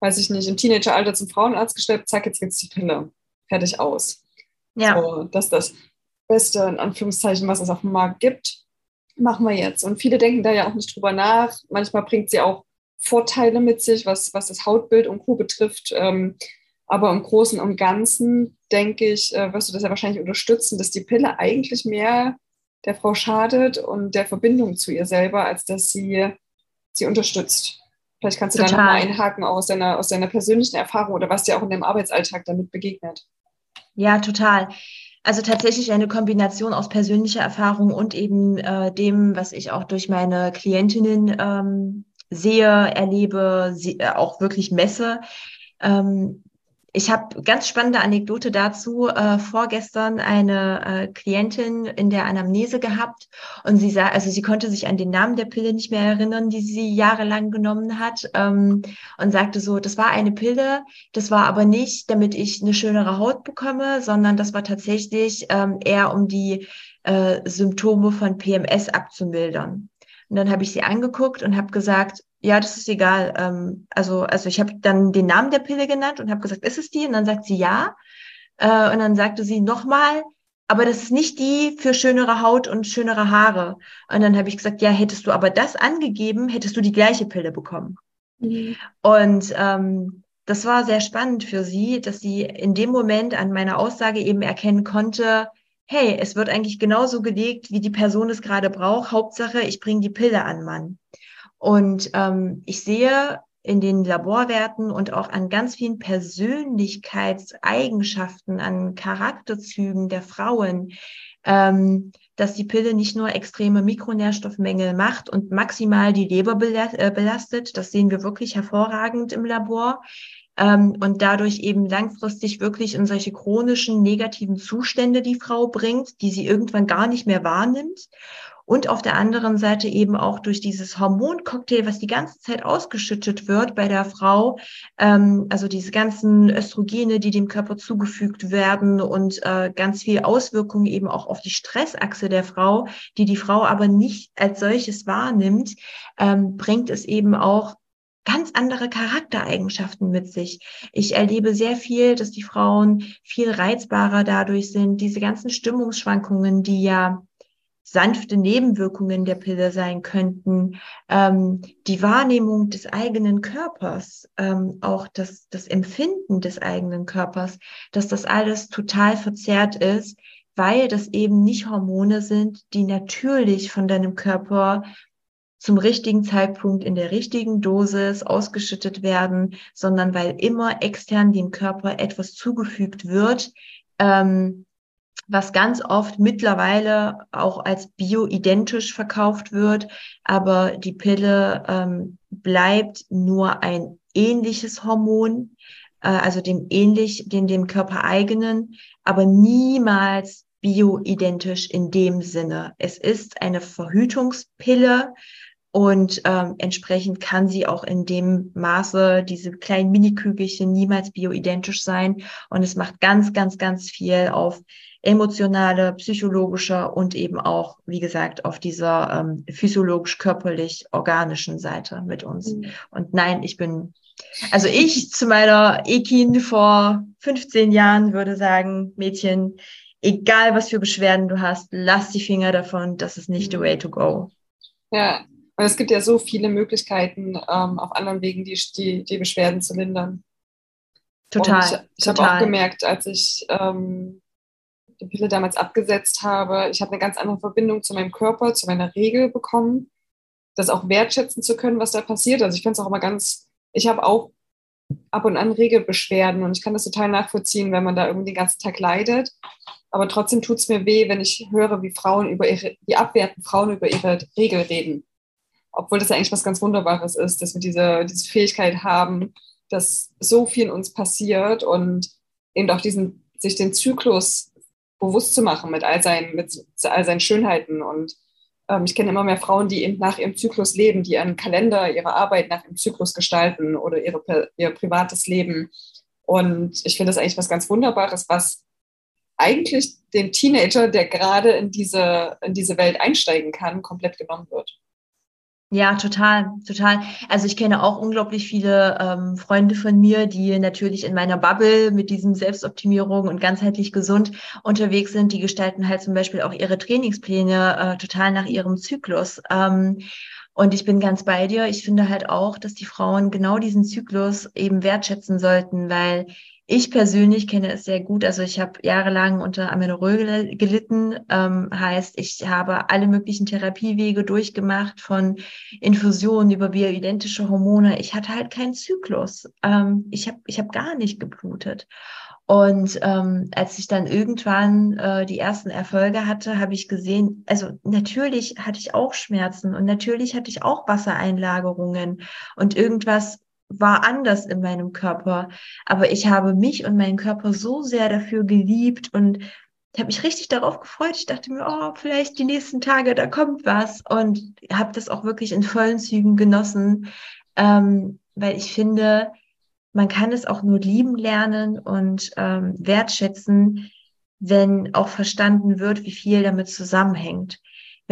weiß ich nicht, im Teenageralter zum Frauenarzt gestellt, zack, jetzt gibt es die Pille. Fertig aus. Ja. So, das ist das Beste, in Anführungszeichen, was es auf dem Markt gibt, machen wir jetzt. Und viele denken da ja auch nicht drüber nach. Manchmal bringt sie auch Vorteile mit sich, was, was das Hautbild und Co. betrifft. Ähm, aber im Großen und Ganzen, denke ich, äh, wirst du das ja wahrscheinlich unterstützen, dass die Pille eigentlich mehr der Frau schadet und der Verbindung zu ihr selber, als dass sie sie unterstützt. Vielleicht kannst du Total. da nochmal einhaken aus deiner, aus deiner persönlichen Erfahrung oder was dir auch in deinem Arbeitsalltag damit begegnet. Ja, total. Also tatsächlich eine Kombination aus persönlicher Erfahrung und eben äh, dem, was ich auch durch meine Klientinnen ähm, sehe, erlebe, sie, äh, auch wirklich messe. Ähm, ich habe ganz spannende Anekdote dazu. Äh, vorgestern eine äh, Klientin in der Anamnese gehabt und sie sah, also sie konnte sich an den Namen der Pille nicht mehr erinnern, die sie jahrelang genommen hat ähm, und sagte so, das war eine Pille, das war aber nicht, damit ich eine schönere Haut bekomme, sondern das war tatsächlich ähm, eher um die äh, Symptome von PMS abzumildern. Und dann habe ich sie angeguckt und habe gesagt, ja, das ist egal. Ähm, also, also ich habe dann den Namen der Pille genannt und habe gesagt, ist es die? Und dann sagt sie ja. Äh, und dann sagte sie nochmal, aber das ist nicht die für schönere Haut und schönere Haare. Und dann habe ich gesagt, ja, hättest du aber das angegeben, hättest du die gleiche Pille bekommen. Mhm. Und ähm, das war sehr spannend für sie, dass sie in dem Moment an meiner Aussage eben erkennen konnte, hey, es wird eigentlich genauso gelegt, wie die Person es gerade braucht. Hauptsache, ich bringe die Pille an Mann. Und ähm, ich sehe in den Laborwerten und auch an ganz vielen Persönlichkeitseigenschaften, an Charakterzügen der Frauen, ähm, dass die Pille nicht nur extreme Mikronährstoffmängel macht und maximal die Leber äh, belastet. Das sehen wir wirklich hervorragend im Labor ähm, und dadurch eben langfristig wirklich in solche chronischen negativen Zustände die Frau bringt, die sie irgendwann gar nicht mehr wahrnimmt. Und auf der anderen Seite eben auch durch dieses Hormoncocktail, was die ganze Zeit ausgeschüttet wird bei der Frau, ähm, also diese ganzen Östrogene, die dem Körper zugefügt werden und äh, ganz viel Auswirkungen eben auch auf die Stressachse der Frau, die die Frau aber nicht als solches wahrnimmt, ähm, bringt es eben auch ganz andere Charaktereigenschaften mit sich. Ich erlebe sehr viel, dass die Frauen viel reizbarer dadurch sind. Diese ganzen Stimmungsschwankungen, die ja sanfte Nebenwirkungen der Pille sein könnten, ähm, die Wahrnehmung des eigenen Körpers, ähm, auch das, das Empfinden des eigenen Körpers, dass das alles total verzerrt ist, weil das eben nicht Hormone sind, die natürlich von deinem Körper zum richtigen Zeitpunkt in der richtigen Dosis ausgeschüttet werden, sondern weil immer extern dem Körper etwas zugefügt wird, ähm, was ganz oft mittlerweile auch als bioidentisch verkauft wird, aber die Pille ähm, bleibt nur ein ähnliches Hormon, äh, also dem ähnlich, den dem Körper eigenen, aber niemals bioidentisch in dem Sinne. Es ist eine Verhütungspille, und ähm, entsprechend kann sie auch in dem Maße, diese kleinen Minikügelchen, niemals bioidentisch sein. Und es macht ganz, ganz, ganz viel auf emotionale, psychologischer und eben auch, wie gesagt, auf dieser ähm, physiologisch-körperlich-organischen Seite mit uns. Mhm. Und nein, ich bin, also ich zu meiner Ekin vor 15 Jahren würde sagen, Mädchen, egal was für Beschwerden du hast, lass die Finger davon, das ist nicht mhm. the way to go. Ja, und es gibt ja so viele Möglichkeiten, ähm, auf anderen Wegen die, die, die Beschwerden zu lindern. Total. Und ich, ich habe auch gemerkt, als ich ähm, die Pille damals abgesetzt habe, ich habe eine ganz andere Verbindung zu meinem Körper, zu meiner Regel bekommen, das auch wertschätzen zu können, was da passiert. Also ich finde es auch immer ganz, ich habe auch ab und an Regelbeschwerden und ich kann das total nachvollziehen, wenn man da irgendwie den ganzen Tag leidet. Aber trotzdem tut es mir weh, wenn ich höre, wie Frauen über ihre, wie abwerten Frauen über ihre Regel reden obwohl das ja eigentlich was ganz Wunderbares ist, dass wir diese, diese Fähigkeit haben, dass so viel in uns passiert und eben auch diesen, sich den Zyklus bewusst zu machen mit all seinen, mit all seinen Schönheiten. Und ähm, ich kenne immer mehr Frauen, die eben nach ihrem Zyklus leben, die ihren Kalender, ihre Arbeit nach ihrem Zyklus gestalten oder ihre, ihr privates Leben. Und ich finde das eigentlich was ganz Wunderbares, was eigentlich dem Teenager, der gerade in diese, in diese Welt einsteigen kann, komplett genommen wird. Ja, total, total. Also ich kenne auch unglaublich viele ähm, Freunde von mir, die natürlich in meiner Bubble mit diesem Selbstoptimierung und ganzheitlich gesund unterwegs sind. Die gestalten halt zum Beispiel auch ihre Trainingspläne äh, total nach ihrem Zyklus. Ähm, und ich bin ganz bei dir. Ich finde halt auch, dass die Frauen genau diesen Zyklus eben wertschätzen sollten, weil ich persönlich kenne es sehr gut. Also ich habe jahrelang unter Amenorrhoe gelitten. Ähm, heißt, ich habe alle möglichen Therapiewege durchgemacht, von Infusionen über bioidentische Hormone. Ich hatte halt keinen Zyklus. Ähm, ich habe ich hab gar nicht geblutet. Und ähm, als ich dann irgendwann äh, die ersten Erfolge hatte, habe ich gesehen, also natürlich hatte ich auch Schmerzen und natürlich hatte ich auch Wassereinlagerungen und irgendwas war anders in meinem Körper. Aber ich habe mich und meinen Körper so sehr dafür geliebt und ich habe mich richtig darauf gefreut. Ich dachte mir, oh, vielleicht die nächsten Tage, da kommt was. Und habe das auch wirklich in vollen Zügen genossen, ähm, weil ich finde, man kann es auch nur lieben lernen und ähm, wertschätzen, wenn auch verstanden wird, wie viel damit zusammenhängt.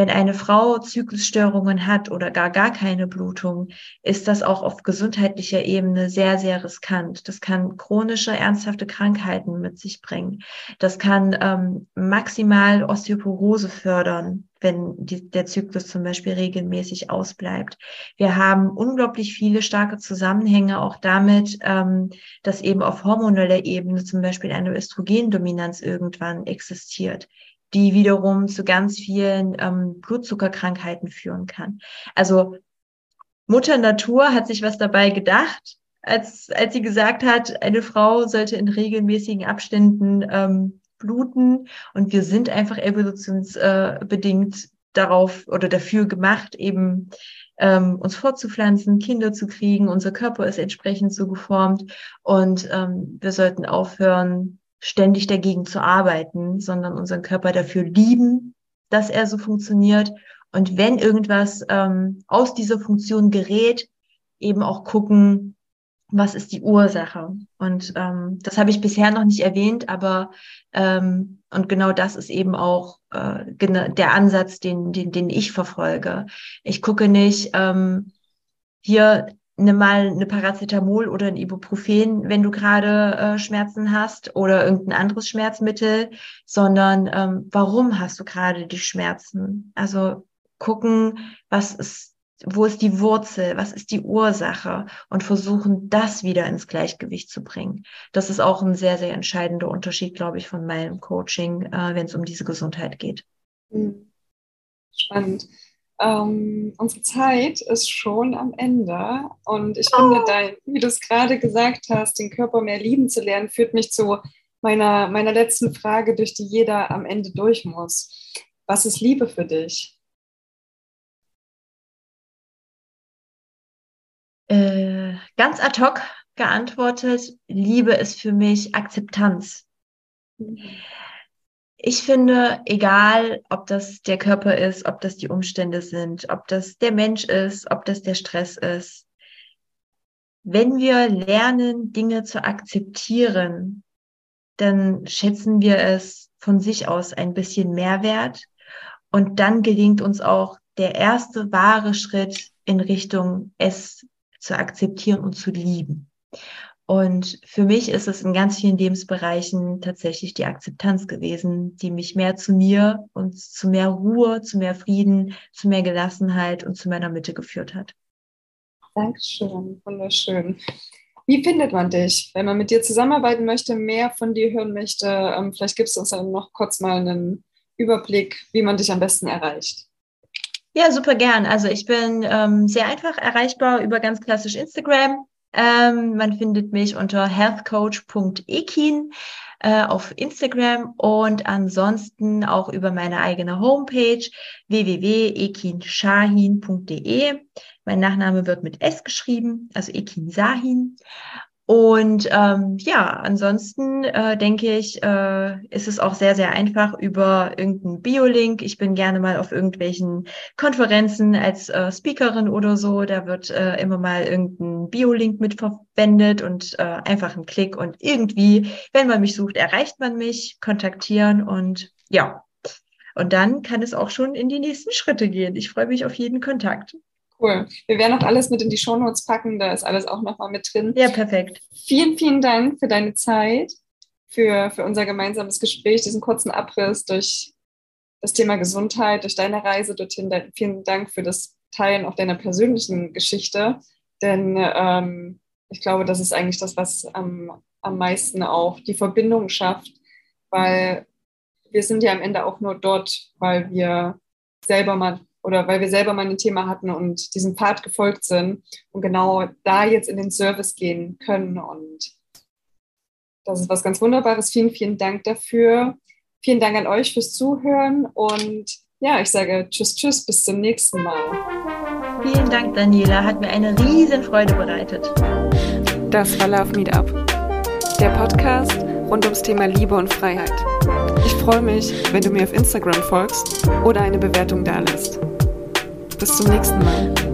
Wenn eine Frau Zyklusstörungen hat oder gar gar keine Blutung, ist das auch auf gesundheitlicher Ebene sehr, sehr riskant. Das kann chronische, ernsthafte Krankheiten mit sich bringen. Das kann ähm, maximal Osteoporose fördern, wenn die, der Zyklus zum Beispiel regelmäßig ausbleibt. Wir haben unglaublich viele starke Zusammenhänge auch damit, ähm, dass eben auf hormoneller Ebene zum Beispiel eine Östrogendominanz irgendwann existiert die wiederum zu ganz vielen ähm, Blutzuckerkrankheiten führen kann. Also Mutter Natur hat sich was dabei gedacht, als, als sie gesagt hat, eine Frau sollte in regelmäßigen Abständen ähm, bluten und wir sind einfach evolutionsbedingt äh, darauf oder dafür gemacht, eben ähm, uns fortzupflanzen, Kinder zu kriegen. Unser Körper ist entsprechend so geformt und ähm, wir sollten aufhören, ständig dagegen zu arbeiten, sondern unseren Körper dafür lieben, dass er so funktioniert. Und wenn irgendwas ähm, aus dieser Funktion gerät, eben auch gucken, was ist die Ursache. Und ähm, das habe ich bisher noch nicht erwähnt, aber ähm, und genau das ist eben auch äh, der Ansatz, den, den, den ich verfolge. Ich gucke nicht, ähm, hier nimm mal eine Paracetamol oder ein Ibuprofen, wenn du gerade äh, Schmerzen hast oder irgendein anderes Schmerzmittel, sondern ähm, warum hast du gerade die Schmerzen? Also gucken, was ist, wo ist die Wurzel, was ist die Ursache und versuchen, das wieder ins Gleichgewicht zu bringen. Das ist auch ein sehr, sehr entscheidender Unterschied, glaube ich, von meinem Coaching, äh, wenn es um diese Gesundheit geht. Hm. Spannend ähm, unsere Zeit ist schon am Ende. Und ich finde, oh. dein, wie du es gerade gesagt hast, den Körper mehr lieben zu lernen, führt mich zu meiner, meiner letzten Frage, durch die jeder am Ende durch muss. Was ist Liebe für dich? Äh, ganz ad hoc geantwortet, Liebe ist für mich Akzeptanz. Mhm. Ich finde, egal, ob das der Körper ist, ob das die Umstände sind, ob das der Mensch ist, ob das der Stress ist, wenn wir lernen, Dinge zu akzeptieren, dann schätzen wir es von sich aus ein bisschen mehr wert und dann gelingt uns auch der erste wahre Schritt in Richtung es zu akzeptieren und zu lieben. Und für mich ist es in ganz vielen Lebensbereichen tatsächlich die Akzeptanz gewesen, die mich mehr zu mir und zu mehr Ruhe, zu mehr Frieden, zu mehr Gelassenheit und zu meiner Mitte geführt hat. Dankeschön, wunderschön. Wie findet man dich, wenn man mit dir zusammenarbeiten möchte, mehr von dir hören möchte? Ähm, vielleicht gibst du uns dann noch kurz mal einen Überblick, wie man dich am besten erreicht. Ja, super gern. Also ich bin ähm, sehr einfach erreichbar über ganz klassisch Instagram. Ähm, man findet mich unter healthcoach.ekin äh, auf Instagram und ansonsten auch über meine eigene Homepage www.ekinshahin.de. Mein Nachname wird mit S geschrieben, also Ekin Sahin. Und ähm, ja, ansonsten äh, denke ich, äh, ist es auch sehr, sehr einfach über irgendeinen Biolink. Ich bin gerne mal auf irgendwelchen Konferenzen als äh, Speakerin oder so. Da wird äh, immer mal irgendein Biolink mitverwendet und äh, einfach ein Klick. Und irgendwie, wenn man mich sucht, erreicht man mich, kontaktieren und ja. Und dann kann es auch schon in die nächsten Schritte gehen. Ich freue mich auf jeden Kontakt. Cool. Wir werden auch alles mit in die Shownotes packen, da ist alles auch nochmal mit drin. Ja, perfekt. Vielen, vielen Dank für deine Zeit, für, für unser gemeinsames Gespräch, diesen kurzen Abriss durch das Thema Gesundheit, durch deine Reise dorthin. Vielen Dank für das Teilen auch deiner persönlichen Geschichte, denn ähm, ich glaube, das ist eigentlich das, was am, am meisten auch die Verbindung schafft, weil wir sind ja am Ende auch nur dort, weil wir selber mal oder weil wir selber mal ein Thema hatten und diesem Pfad gefolgt sind und genau da jetzt in den Service gehen können. Und das ist was ganz Wunderbares. Vielen, vielen Dank dafür. Vielen Dank an euch fürs Zuhören und ja, ich sage Tschüss, Tschüss, bis zum nächsten Mal. Vielen Dank, Daniela. Hat mir eine riesen Freude bereitet. Das war Love Meet Up, der Podcast rund ums Thema Liebe und Freiheit. Ich freue mich, wenn du mir auf Instagram folgst oder eine Bewertung dalässt. Bis zum nächsten Mal.